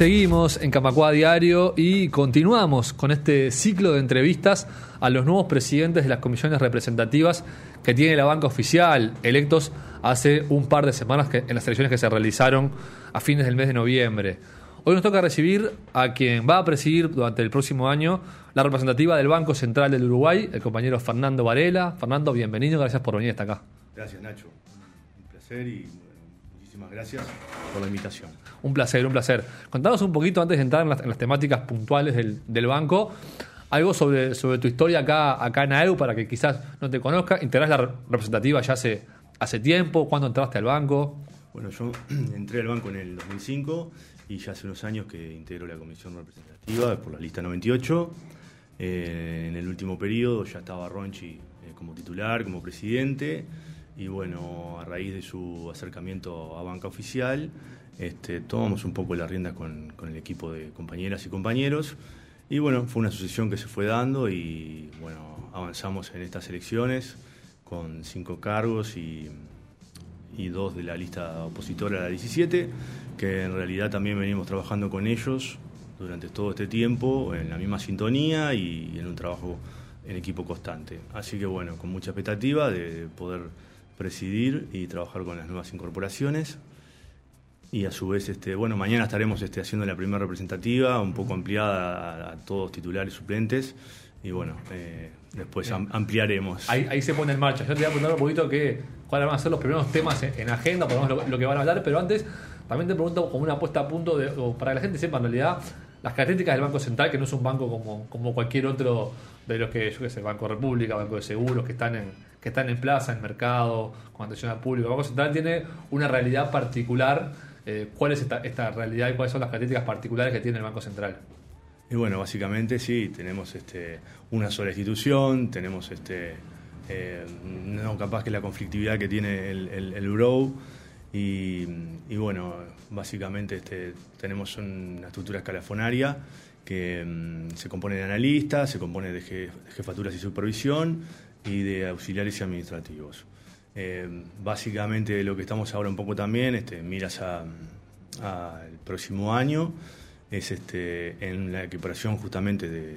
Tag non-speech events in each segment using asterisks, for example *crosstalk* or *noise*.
Seguimos en Camacua Diario y continuamos con este ciclo de entrevistas a los nuevos presidentes de las comisiones representativas que tiene la banca oficial, electos hace un par de semanas en las elecciones que se realizaron a fines del mes de noviembre. Hoy nos toca recibir a quien va a presidir durante el próximo año la representativa del Banco Central del Uruguay, el compañero Fernando Varela. Fernando, bienvenido, gracias por venir hasta acá. Gracias, Nacho. Un placer y muchísimas gracias por la invitación. Un placer, un placer. Contanos un poquito antes de entrar en las, temáticas puntuales del, banco, algo sobre, sobre tu historia acá, acá en AEU para que quizás no te conozca. Integrás la representativa ya hace, hace tiempo, ¿cuándo entraste al banco? Bueno, yo *clears throat* entré al banco en el 2005 y ya hace unos años que integro la comisión representativa por la lista 98. Eh, en el último periodo ya estaba Ronchi eh, como titular, como presidente, y bueno, a raíz de su acercamiento a banca oficial, este, tomamos un poco la rienda con, el equipo de compañeras y compañeros, y bueno, fue una sucesión que se fue dando y bueno, avanzamos en estas elecciones con cinco cargos y, y dos de la lista opositora a la 17 que en realidad también venimos trabajando con ellos durante todo este tiempo en la misma sintonía y en un trabajo en equipo constante. Así que bueno, con mucha expectativa de poder presidir y trabajar con las nuevas incorporaciones. Y a su vez, este, bueno, mañana estaremos este, haciendo la primera representativa, un poco ampliada a, todos titulares suplentes. Y bueno, eh, después ampliaremos. Ahí, se pone en marcha. Yo te voy a preguntar un poquito que, cuáles van a ser los primeros temas en, agenda, por lo, lo, que van a hablar, pero antes también te pregunto como una apuesta a punto, de, para que la gente sepa en realidad las características del Banco Central, que no es un banco como, como cualquier otro de los que, yo qué sé, Banco República, Banco de Seguros, que están en, que están en plaza, en mercado, con atención al público. El Banco Central tiene una realidad particular. Eh, ¿Cuál es esta, realidad y cuáles son las características particulares que tiene el Banco Central? Y bueno, básicamente sí, tenemos este, una sola institución, tenemos este, eh, no capaz que la conflictividad que tiene el, el, el Bureau y, bueno, básicamente este, tenemos una estructura escalafonaria que mm, se compone de analistas, se compone de, jefaturas y supervisión y de auxiliares y administrativos. Eh, básicamente lo que estamos ahora un poco también, este, miras al próximo año, es este, en la equiparación justamente de,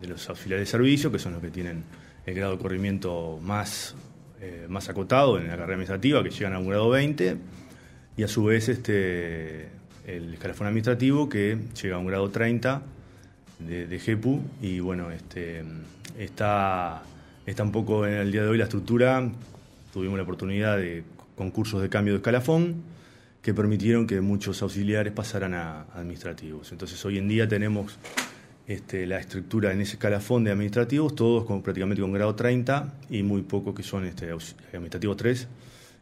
de los auxiliares de servicio, que son los que tienen el grado de corrimiento más eh, más acotado en la carrera administrativa, que llegan a un grado 20, y a su vez este, el escalafón administrativo, que llega a un grado 30 de, de GEPU, y bueno, este, está, está un poco en el día de hoy la estructura, tuvimos la oportunidad de concursos de cambio de escalafón, que permitieron que muchos auxiliares pasaran a administrativos. Entonces hoy en día tenemos este, la estructura en ese escalafón de administrativos, todos con, prácticamente con grado 30 y muy pocos que son este, administrativos 3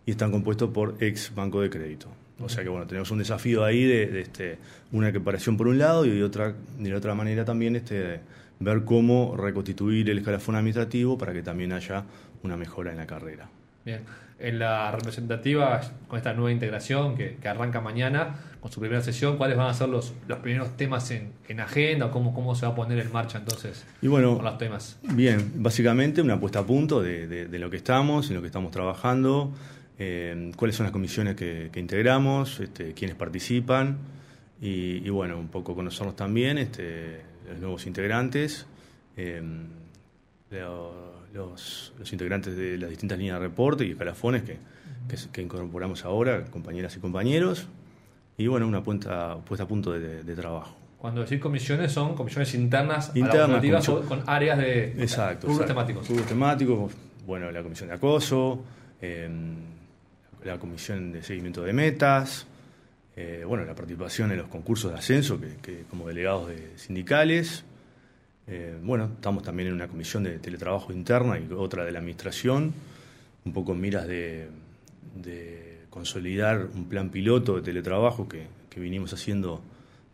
y están compuestos por ex banco de crédito. O sea que bueno, tenemos un desafío ahí de, este, una equiparación por un lado y de otra, de otra manera también este, ver cómo reconstituir el escalafón administrativo para que también haya una mejora en la carrera. Bien, en la representativa, con esta nueva integración que, arranca mañana, con su primera sesión, ¿cuáles van a ser los, los primeros temas en, agenda o cómo, cómo se va a poner en marcha entonces y bueno, con los temas? Bien, básicamente una puesta a punto de, lo que estamos, en lo que estamos trabajando, eh, cuáles son las comisiones que, integramos, este, quiénes participan y, bueno, un poco conocernos también, este, los nuevos integrantes. Eh, los, integrantes de las distintas líneas de reporte y escalafones que, que, incorporamos ahora, compañeras y compañeros, y bueno, una puesta, puesta a punto de, trabajo. Cuando decís comisiones son comisiones internas, internas con áreas de exacto, temáticos. temáticos, bueno, la comisión de acoso, em, la comisión de seguimiento de metas, eh, bueno, la participación en los concursos de ascenso que como delegados de sindicales, eh, bueno, estamos también en una comisión de teletrabajo interna y otra de la administración, un poco en miras de, consolidar un plan piloto de teletrabajo que, vinimos haciendo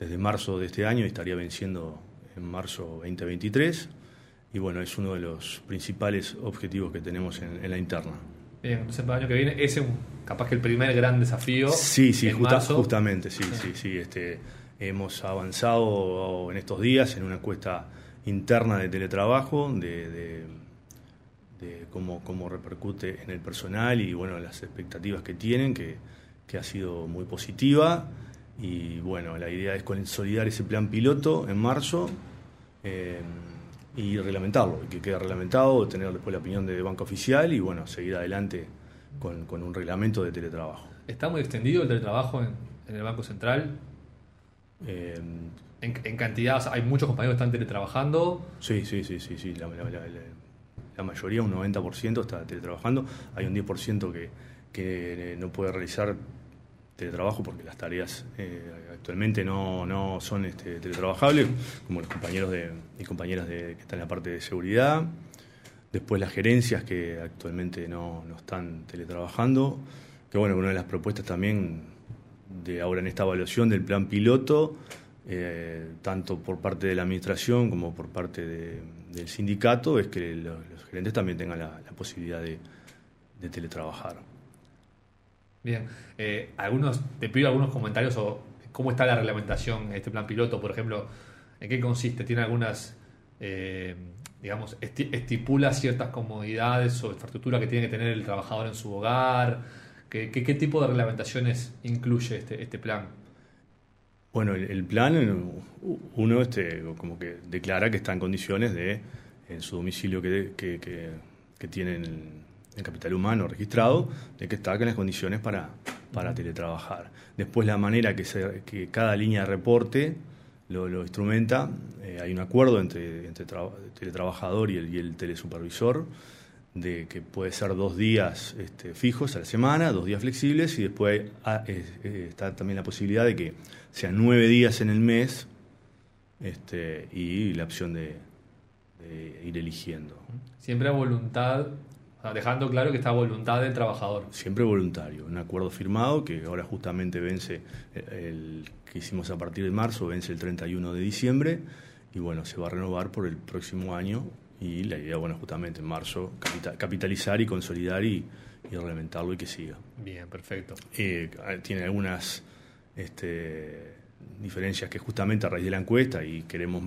desde marzo de este año y estaría venciendo en marzo 2023. Y bueno, es uno de los principales objetivos que tenemos en, la interna. Bien, entonces el año que viene, ese es capaz que el primer gran desafío. Sí, sí, justamente, sí, sí, sí. Este, hemos avanzado en estos días en una encuesta interna de teletrabajo, de, cómo, cómo, repercute en el personal y bueno, las expectativas que tienen, que, ha sido muy positiva. Y bueno, la idea es consolidar ese plan piloto en marzo eh, y reglamentarlo, y que quede reglamentado, tener después la opinión de banco oficial y bueno, seguir adelante con, con un reglamento de teletrabajo. ¿Está muy extendido el teletrabajo en, en el Banco Central? Eh, En, en cantidad, hay muchos compañeros que están teletrabajando. Sí, sí, sí, sí, sí. La, mayoría, un 90% está teletrabajando. Hay un 10% que, que no puede realizar teletrabajo porque las tareas eh, actualmente no, no son este, teletrabajables, como los compañeros de, y compañeras de, que están en la parte de seguridad. Después las gerencias que actualmente no, no están teletrabajando. Que bueno, una de las propuestas también de ahora en esta evaluación del plan piloto, eh, tanto por parte de la administración como por parte de- del sindicato, es que los, gerentes también tengan la, posibilidad de, teletrabajar. Bien, eh, algunos, te pido algunos comentarios o cómo está la reglamentación en este plan piloto, por ejemplo, en qué consiste, tiene algunas, eh, digamos, esti- estipula ciertas comodidades o infraestructura que tiene que tener el trabajador en su hogar, ¿qué, qué, qué tipo de reglamentaciones incluye este, este plan? Bueno, el, el plan, uno este, como que declara que está en condiciones de, en su domicilio que, que, que, que tiene en el, capital humano registrado, de que está en las condiciones para, para teletrabajar. Después la manera que, se, que cada línea de reporte lo, instrumenta, eh, hay un acuerdo entre, entre tra- teletrabajador y el, y el telesupervisor, de que puede ser dos días este, fijos a la semana, dos días flexibles, y después ah, eh, está también la posibilidad de que sean nueve días en el mes este, y la opción de, de ir eligiendo. Siempre a voluntad, dejando claro que está a voluntad del trabajador. Siempre voluntario, un acuerdo firmado que ahora justamente vence, eh, el que hicimos a partir de marzo, vence el 31 de diciembre y bueno, se va a renovar por el próximo año y la idea, bueno, justamente en marzo capita- capitalizar y consolidar y, y reglamentarlo y que siga. Bien, perfecto. Eh, tiene algunas este, diferencias que justamente a raíz de la encuesta y queremos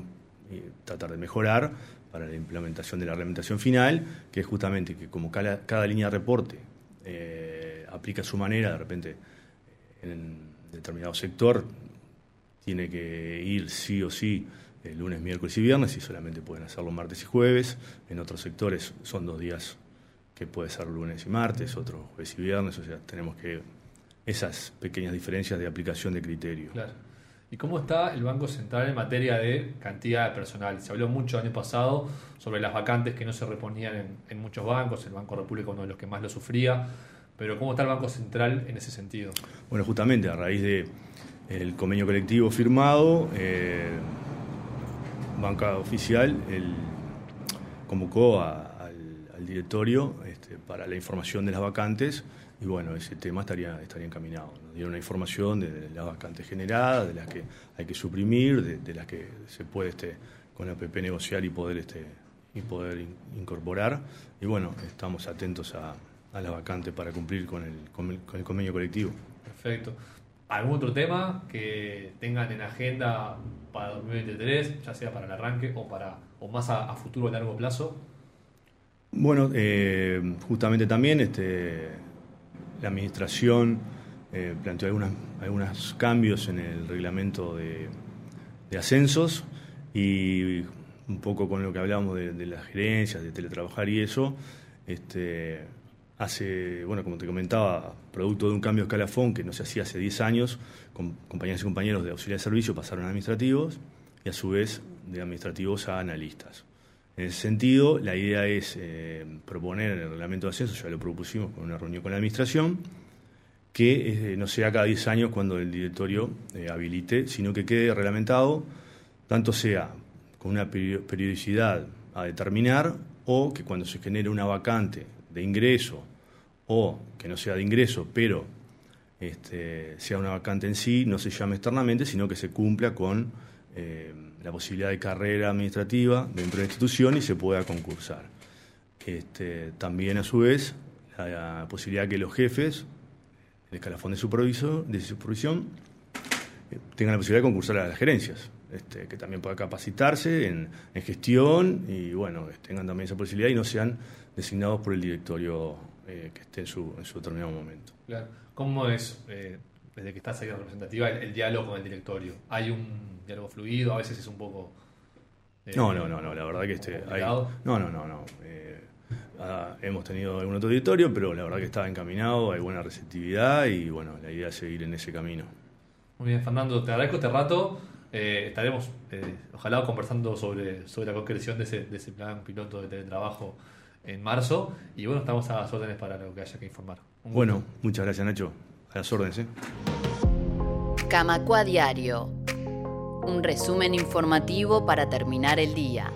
eh, tratar de mejorar para la implementación de la reglamentación final, que es justamente que como cada, cada línea de reporte eh, aplica a su manera, de repente en determinado sector tiene que ir sí o sí el lunes, miércoles y viernes y solamente pueden hacerlo martes y jueves. En otros sectores son dos días que puede ser lunes y martes, otros jueves y viernes, o sea, tenemos que esas pequeñas diferencias de aplicación de criterio. Claro. ¿Y cómo está el Banco Central en materia de cantidad de personal? Se habló mucho el año pasado sobre las vacantes que no se reponían en, en muchos bancos, el Banco República uno de los que más lo sufría, pero ¿cómo está el Banco Central en ese sentido? Bueno, justamente a raíz de el convenio colectivo firmado, eh, Banca Oficial el, convocó a- al, directorio este, para la información de las vacantes y bueno, ese tema estaría, estaría encaminado. Nos dieron una información de, las vacantes generadas, de las que hay que suprimir, de, las que se puede este, con la PP negociar y poder, este, y poder in- incorporar. Y bueno, estamos atentos a, a las vacantes para cumplir con el, con el- con el convenio colectivo. Perfecto. ¿Algún otro tema que tengan en agenda para 2023, ya sea para el arranque o, para, o más a, futuro a largo plazo? Bueno, eh, justamente también este, la administración eh, planteó algunas, algunos cambios en el reglamento de, de ascensos y un poco con lo que hablábamos de, de las gerencias, de teletrabajar y eso, este, hace, bueno, como te comentaba, producto de un cambio de escalafón que no se hacía hace 10 años, con compañeras y compañeros de auxiliar de servicio pasaron a administrativos y a su vez de administrativos a analistas. En ese sentido, la idea es eh, proponer en el reglamento de ascenso, ya lo propusimos con una reunión con la administración, que eh, no sea cada 10 años cuando el directorio eh, habilite, sino que quede reglamentado, tanto sea con una perio- periodicidad a determinar o que cuando se genere una vacante de ingreso o que no sea de ingreso, pero este, sea una vacante en sí, no se llame externamente, sino que se cumpla con eh, la posibilidad de carrera administrativa dentro de la institución y se pueda concursar. Este, también, a su vez, la, la posibilidad que los jefes, el escalafón de, supervisión, eh, tengan la posibilidad de concursar a las gerencias, este, que también puedan capacitarse en, en gestión y, bueno, tengan también esa posibilidad y no sean designados por el directorio eh, que esté en su, en su determinado momento. Claro. ¿Cómo es? eh, desde que estás ahí en representativa, el, el diálogo con el directorio? ¿Hay un diálogo fluido? A veces es un poco... eh, No, no, no, no, la verdad que este, hay- no, no, no, no. eh, ah, hemos tenido algún otro auditorio, pero la verdad que está encaminado, hay buena receptividad y bueno, la idea es seguir en ese camino. Muy bien, Fernando, te agradezco este rato. Eh, estaremos, eh, ojalá, conversando sobre, sobre la concreción de ese, de ese plan piloto de teletrabajo en marzo. Y bueno, estamos a las órdenes para lo que haya que informar. Un Bueno, gusto. muchas gracias Nacho, a las órdenes. ¿eh? Camacua Diario. Un resumen informativo para terminar el día.